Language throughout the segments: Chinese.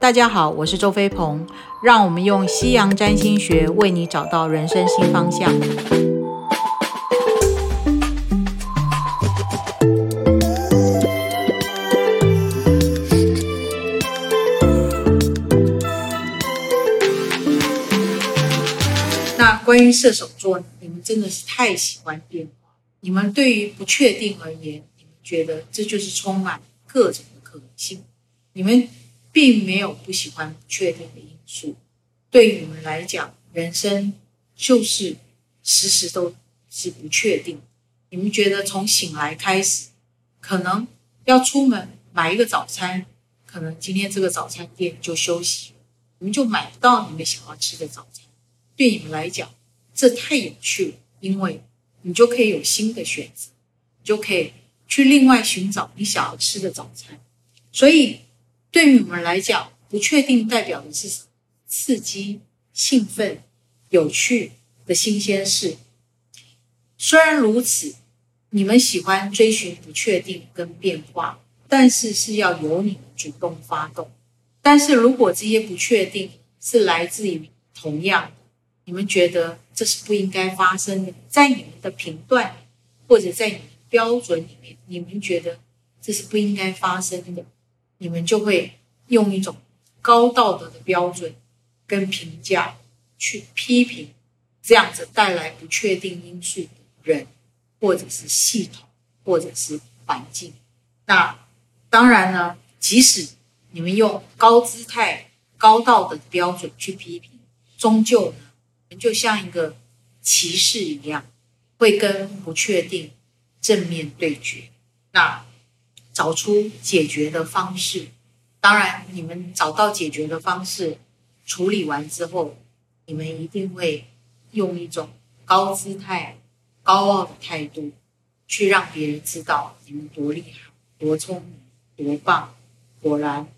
大家好，我是周飞鹏，让我们用西洋占星学为你找到人生新方向。那关于射手座？你们真的是太喜欢变化。你们对于不确定而言，你们觉得这就是充满各种的可能性。你们并没有不喜欢不确定的因素。对你们来讲，人生就是时时都是不确定。你们觉得从醒来开始，可能要出门买一个早餐，可能今天这个早餐店就休息，你们就买不到你们想要吃的早餐。对你们来讲，这太有趣了，因为你就可以有新的选择，你就可以去另外寻找你想要吃的早餐。所以，对于你们来讲，不确定代表的是什么？刺激、兴奋、有趣的新鲜事。虽然如此，你们喜欢追寻不确定跟变化，但是是要由你们主动发动。但是如果这些不确定是来自于同样。你们觉得这是不应该发生的，在你们的评断或者在你们标准里面，你们觉得这是不应该发生的，你们就会用一种高道德的标准跟评价去批评这样子带来不确定因素的人，或者是系统，或者是环境。那当然呢，即使你们用高姿态、高道德的标准去批评，终究呢。就像一个骑士一样，会跟不确定正面对决，那找出解决的方式。当然，你们找到解决的方式，处理完之后，你们一定会用一种高姿态、高傲的态度，去让别人知道你们多厉害、多聪明、多棒。果然，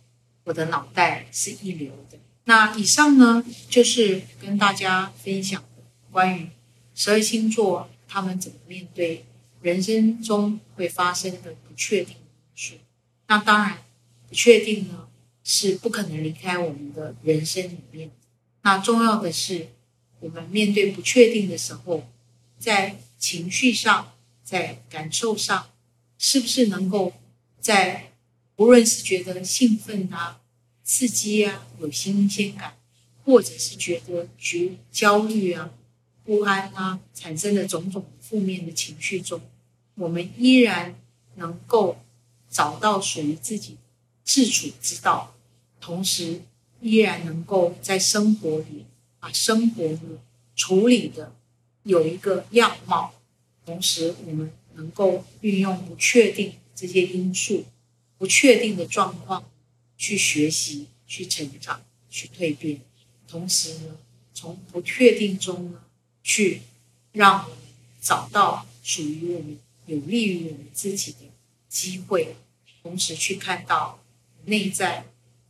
我的脑袋是一流的。那以上呢，就是跟大家分享的关于十二星座他们怎么面对人生中会发生的不确定是。那当然，不确定呢是不可能离开我们的人生里面。那重要的是，我们面对不确定的时候，在情绪上、在感受上，是不是能够在无论是觉得兴奋啊。刺激啊，有新鲜感，或者是觉得觉焦虑啊、不安啊，产生的种种负面的情绪中，我们依然能够找到属于自己自处之道，同时依然能够在生活里把生活呢处理的有一个样貌，同时我们能够运用不确定这些因素、不确定的状况。去学习，去成长，去蜕变，同时呢，从不确定中呢，去让我们找到属于我们、有利于我们自己的机会，同时去看到内在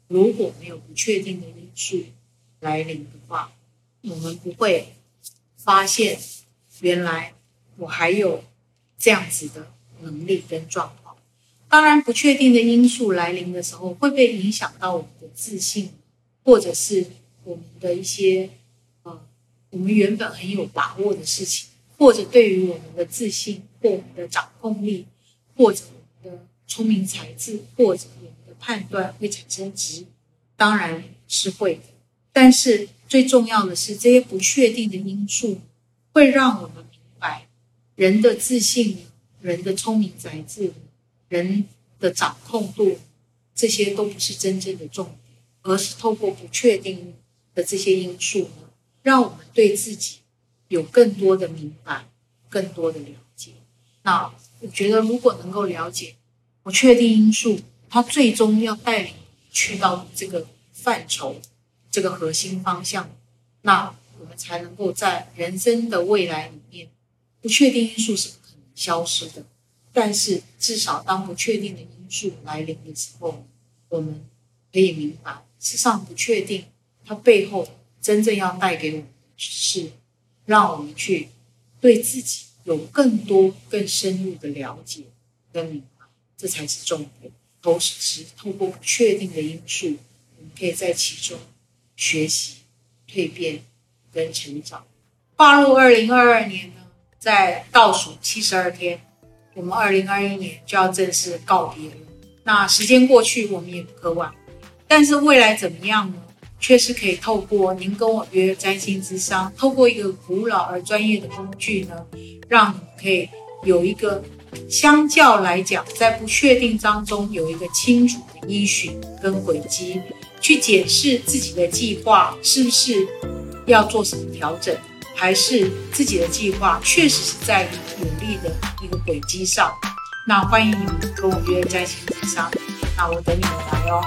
如果没有不确定的因素来临的话，我们不会发现原来我还有这样子的能力跟状况。当然，不确定的因素来临的时候，会不会影响到我们的自信，或者是我们的一些呃，我们原本很有把握的事情，或者对于我们的自信或我们的掌控力，或者的聪明才智，或者我们的判断会产生质疑？当然是会的。但是最重要的是，这些不确定的因素会让我们明白，人的自信，人的聪明才智。人的掌控度，这些都不是真正的重点，而是透过不确定的这些因素呢，让我们对自己有更多的明白，更多的了解。那我觉得，如果能够了解不确定因素，它最终要带领去到这个范畴、这个核心方向，那我们才能够在人生的未来里面，不确定因素是不可能消失的。但是，至少当不确定的因素来临的时候，我们可以明白，世上不确定，它背后真正要带给我们的是，让我们去对自己有更多、更深入的了解跟明白，这才是重点。同时，透过不确定的因素我们可以在其中学习、蜕变跟成长。跨入二零二二年呢，在倒数七十二天，我们二零二一年就要正式告别了。那时间过去，我们也不可挽，但是未来怎么样呢？却是可以透过您跟我约占星之商，透过一个古老而专业的工具呢，让你可以有一个相较来讲，在不确定当中有一个清楚的依循跟轨迹，去检视自己的计划是不是要做什么调整，还是自己的计划确实是在努力的一个轨迹上。那欢迎你们跟我约占星之商，那我等你们来哦。